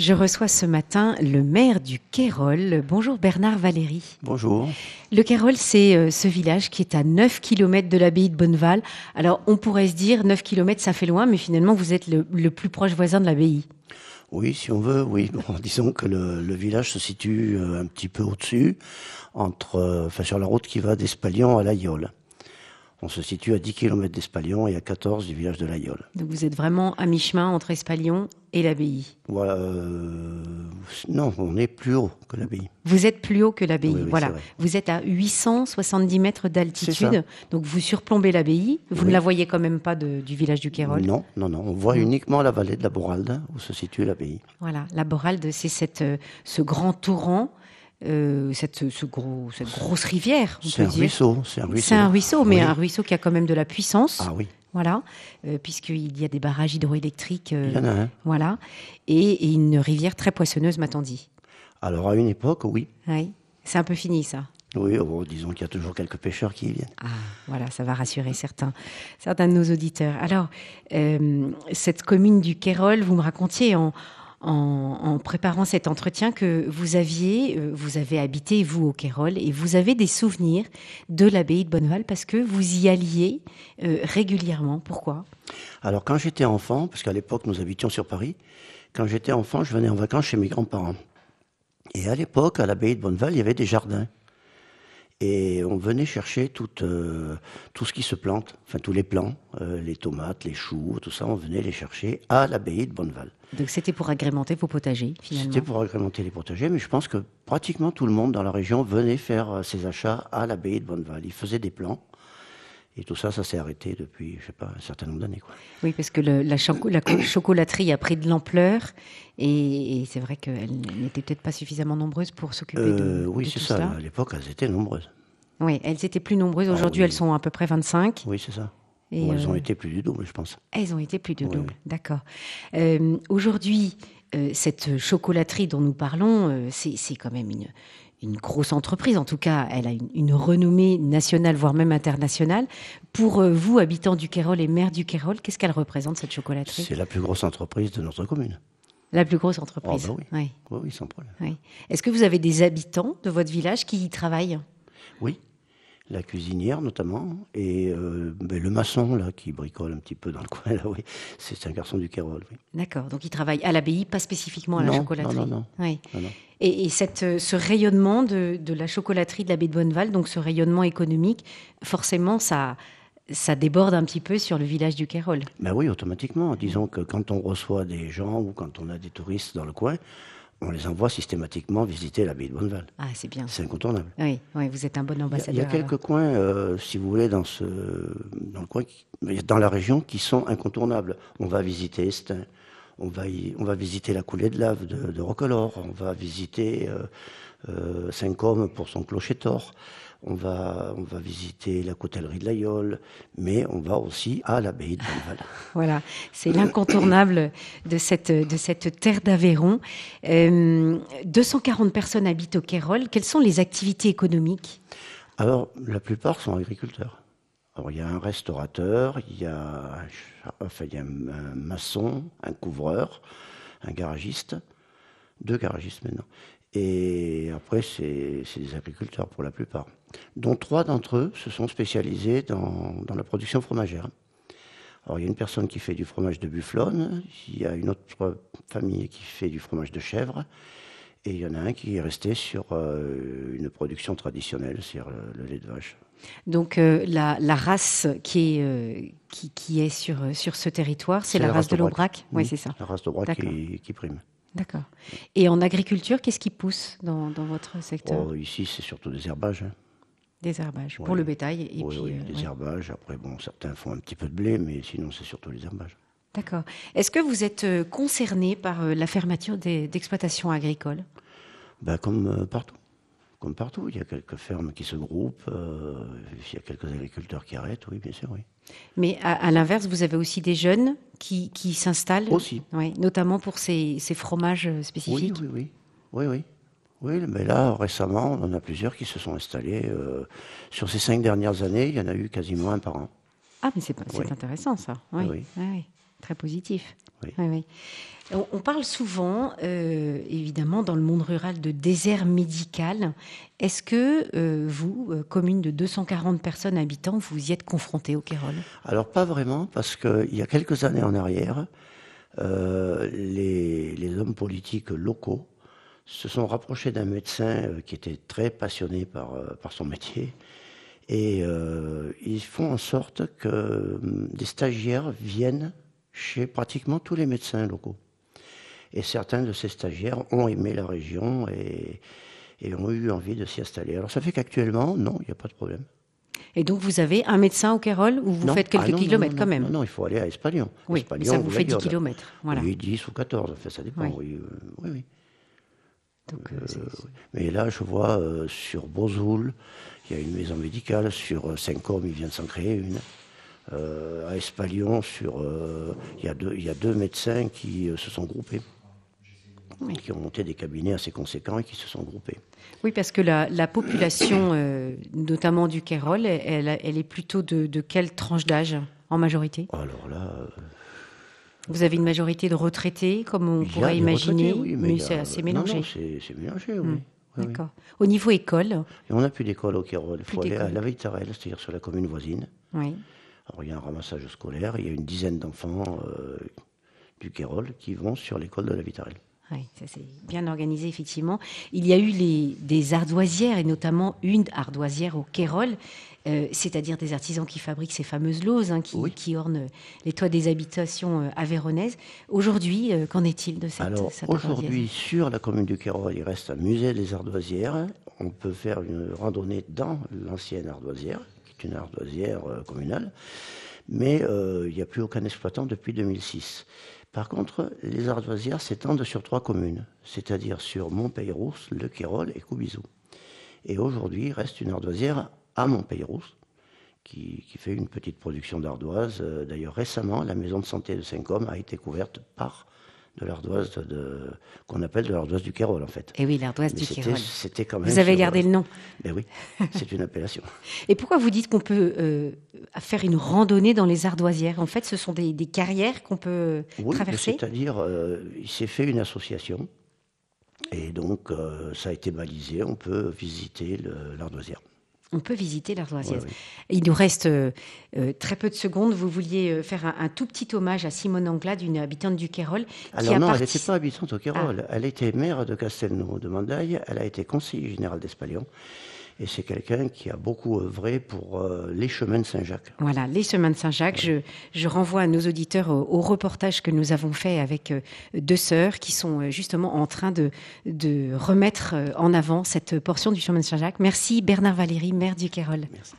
Je reçois ce matin le maire du Kérol. Bonjour Bernard Valéry. Bonjour. Le Kérol, c'est euh, ce village qui est à 9 km de l'abbaye de Bonneval. Alors, on pourrait se dire 9 km, ça fait loin, mais finalement, vous êtes le, plus proche voisin de l'abbaye. Oui, si on veut, oui. disons que le, village se situe euh, un petit peu au-dessus, entre, euh, enfin, sur la route qui va d'Espalion à l'Aïole. On se situe à 10 km d'Espalion et à 14 du village de l'Aïole. Donc vous êtes vraiment à mi-chemin entre Espalion et l'abbaye voilà, euh, Non, on est plus haut que l'abbaye. Vous êtes plus haut que l'abbaye, voilà. Vous êtes à 870 mètres d'altitude, donc vous surplombez l'abbaye. Vous ne la voyez quand même pas du village du Kérol Non, non, non. On voit uniquement la vallée de la Boralde, où se situe l'abbaye. Voilà, la Boralde, c'est euh, ce grand torrent euh, cette, ce gros, cette grosse rivière. C'est un, ruisseau, c'est un ruisseau. C'est un ruisseau, mais un ruisseau qui a quand même de la puissance. Ah oui. Voilà, euh, puisqu'il y a des barrages hydroélectriques. Euh, Il y en a un. Voilà, et, une rivière très poissonneuse, m'a-t-on dit. Alors à une époque, oui. Oui, c'est un peu fini ça. Oui, oh, disons qu'il y a toujours quelques pêcheurs qui y viennent. Ah, voilà, ça va rassurer certains, certains de nos auditeurs. Alors, cette commune du Kérol, vous me racontiez en, en, préparant cet entretien que vous aviez, euh, vous avez habité vous au Kérol et vous avez des souvenirs de l'abbaye de Bonneval parce que vous y alliez euh, régulièrement. Pourquoi? Alors quand j'étais enfant, parce qu'à l'époque nous habitions sur Paris, quand j'étais enfant, je venais en vacances chez mes grands-parents. Et à l'époque, à l'abbaye de Bonneval, il y avait des jardins. Et on venait chercher tout, euh, tout ce qui se plante, enfin tous les plants, euh, les tomates, les choux, tout ça, on venait les chercher à l'abbaye de Bonneval. Donc c'était pour agrémenter vos potagers, finalement C'était pour agrémenter les potagers, mais je pense que pratiquement tout le monde dans la région venait faire euh, ses achats à l'abbaye de Bonneval. Ils faisaient des plans. Et tout ça, ça s'est arrêté depuis, je sais pas, un certain nombre d'années. Oui, parce que la, chocolaterie a pris de l'ampleur et, c'est vrai qu'elle n'était peut-être pas suffisamment nombreuse pour s'occuper de, euh, Oui, c'est ça. À l'époque, elles étaient nombreuses. Oui, elles étaient plus nombreuses. Ah Aujourd'hui, elles sont à peu près 25. Oui, c'est ça. Et elles ont euh, été plus du double, je pense. Elles ont été plus du double, d'accord. Euh, aujourd'hui, cette chocolaterie dont nous parlons, c'est quand même une, une grosse entreprise, en tout cas, elle a une, renommée nationale, voire même internationale. Pour euh, vous, habitants du Kérol et maire du Kérol, qu'est-ce qu'elle représente, cette chocolaterie? C'est la plus grosse entreprise de notre commune. La plus grosse entreprise oh, oui. Oui. sans problème. Est-ce que vous avez des habitants de votre village qui y travaillent? Oui, la cuisinière notamment, et euh, ben, le maçon là qui bricole un petit peu dans le coin là, oui, c'est un garçon du Kérol. Oui. D'accord, donc il travaille à l'abbaye, pas spécifiquement à la chocolaterie. Non, non, non. Oui. Et, cette, euh, ce rayonnement de, de la chocolaterie de l'abbaye de Bonneval, donc ce rayonnement économique, forcément ça, ça déborde un petit peu sur le village du Kérol. Ben oui, automatiquement. Disons que quand on reçoit des gens ou quand on a des touristes dans le coin, on les envoie systématiquement visiter l'abbaye de Bonneval. Ah, c'est bien. C'est incontournable. Oui, oui, vous êtes un bon ambassadeur. Il y a, quelques coins, euh, si vous voulez, dans, ce, dans, le coin, dans la région qui sont incontournables. On va visiter Estin, on va, on va visiter la coulée de lave de, de Roquelaure, on va visiter euh, euh, Saint-Côme pour son clocher tort on va, on va visiter la coutellerie de l'Aïole, mais on va aussi à l'abbaye de Bonneval. voilà, c'est l'incontournable de cette, de cette terre d'Aveyron. 240 euh, personnes habitent au Kérol. Quelles sont les activités économiques? Alors, la plupart sont agriculteurs. Alors, il y a un restaurateur, il y a, enfin, il y a un maçon, un couvreur, un garagiste, deux garagistes maintenant. Et après, c'est des agriculteurs pour la plupart, dont trois d'entre eux se sont spécialisés dans, dans, la production fromagère. Alors, il y a une personne qui fait du fromage de bufflonne, il y a une autre famille qui fait du fromage de chèvre, et il y en a un qui est resté sur euh, une production traditionnelle, sur le, lait de vache. Donc euh, la, la, race qui est, euh, qui, qui, est sur, sur ce territoire, c'est la, race de l'Aubrac Oui, c'est ça. La race d'Aubrac qui, qui prime. D'accord. Et en agriculture, qu'est-ce qui pousse dans, votre secteur? Oh, Ici, c'est surtout des herbages. Hein. Des herbages, pour le bétail et oui, oui, euh, des herbages. Après, bon, certains font un petit peu de blé, mais sinon, c'est surtout les herbages. D'accord. Est-ce que vous êtes euh, concerné par euh, la fermeture d'exploitations agricoles? Ben, Comme partout comme partout. Il y a quelques fermes qui se groupent, euh, il y a quelques agriculteurs qui arrêtent, oui, bien sûr, oui. Mais à, l'inverse, vous avez aussi des jeunes qui, qui s'installent Aussi. Oui, notamment pour ces, ces fromages euh, spécifiques Oui, oui, oui. oui, oui. mais là, récemment, on en a plusieurs qui se sont installés. Euh, sur ces cinq dernières années, il y en a eu quasiment un par an. Ah, mais c'est intéressant, ça. Oui. oui. Très positif. Oui. Oui, oui. On, on parle souvent, euh, évidemment, dans le monde rural, de désert médical. Est-ce que euh, vous, euh, commune de 240 personnes habitants, vous y êtes confrontés au Kérol Alors pas vraiment, parce qu'il y a quelques années en arrière, euh, les, les hommes politiques locaux se sont rapprochés d'un médecin qui était très passionné par, par son métier. Et ils font en sorte que hum, des stagiaires viennent chez pratiquement tous les médecins locaux. Et certains de ces stagiaires ont aimé la région et, et ont eu envie de s'y installer. Alors ça fait qu'actuellement, non, il n'y a pas de problème. Et donc, vous avez un médecin au Kérol ou vous Non. faites quelques Ah non, kilomètres non, quand même Non, il faut aller à Espalion. Oui, mais ça vous ou fait 10 Laguiole. kilomètres. Voilà. Oui, 10 ou 14, enfin, ça dépend. Oui. Oui, euh, oui, oui. Donc, euh, c'est- Mais là, je vois euh, sur Bozoul, il y a une maison médicale. Sur euh, Saint-Côme, il vient de s'en créer une. Euh, à Espalion, sur, euh, il, y a deux, il y a deux médecins qui euh, se sont groupés. Qui ont monté des cabinets assez conséquents et qui se sont groupés. Oui, parce que la, la population, euh, notamment du Kérol, elle, est plutôt de, de quelle tranche d'âge en majorité? Alors là, euh, Vous avez une majorité de retraités, comme on pourrait imaginer, oui, mais, a- c'est assez mélangé. Non, c'est c'est mélangé, oui. Hmm, Oui. D'accord. Au niveau école, Et on n'a plus d'école au Kérol. Il faut aller à la Veitarelle, c'est-à-dire sur la commune voisine. oui. Alors, il y a un ramassage scolaire, il y a une dizaine d'enfants euh, du Kérol qui vont sur l'école de la Vitarelle. Oui, ça c'est bien organisé, effectivement. Il y a eu les, des ardoisières, et notamment une ardoisière au Kérol, euh, c'est-à-dire des artisans qui fabriquent ces fameuses lauses hein, qui, Oui. qui ornent les toits des habitations euh, aveyronaises. Aujourd'hui, euh, qu'en est-il de cette, Alors cette aujourd'hui, sur la commune du Kérol, il reste un musée des ardoisières. On peut faire une randonnée dans l'ancienne ardoisière, qui est une ardoisière euh, communale, mais euh, il n'y a plus aucun exploitant depuis 2006. Par contre, les ardoisières s'étendent sur trois communes, c'est-à-dire sur Montpeyrousse, Le Kérol et Coubizou. Et aujourd'hui, il reste une ardoisière à Montpeyrousse, qui, qui fait une petite production d'ardoise. Euh, D'ailleurs, récemment, la maison de santé de Saint-Côme a été couverte par de l'ardoise de, qu'on appelle de l'ardoise du Kérol, en fait. Et oui, l'ardoise du Kérol. c'était quand même. Vous avez gardé le nom. Ben oui, c'est une appellation. Et pourquoi vous dites qu'on peut euh, faire une randonnée dans les ardoisières? En fait, ce sont des, des carrières qu'on peut Oui, traverser? c'est-à-dire, euh, il s'est fait une association, et donc euh, ça a été balisé. On peut visiter l'ardoisière. On peut visiter l'ardoisière. Ouais, ouais. Il nous reste euh, euh, très peu de secondes. Vous vouliez euh, faire un, un tout petit hommage à Simone Anglade, une habitante du qui Alors a non, elle n'était pas habitante au Kérol. Ah. Elle était maire de Castelnau de Mandaille. Elle a été conseiller général d'Espalion. Et c'est quelqu'un qui a beaucoup œuvré pour euh, les chemins de Saint-Jacques. Voilà, les chemins de Saint-Jacques. Je, je renvoie à nos auditeurs au, au reportage que nous avons fait avec euh, deux sœurs qui sont euh, justement en train de, de remettre en avant cette portion du chemin de Saint-Jacques. Merci Bernard Valéry, maire du Kérol. Merci.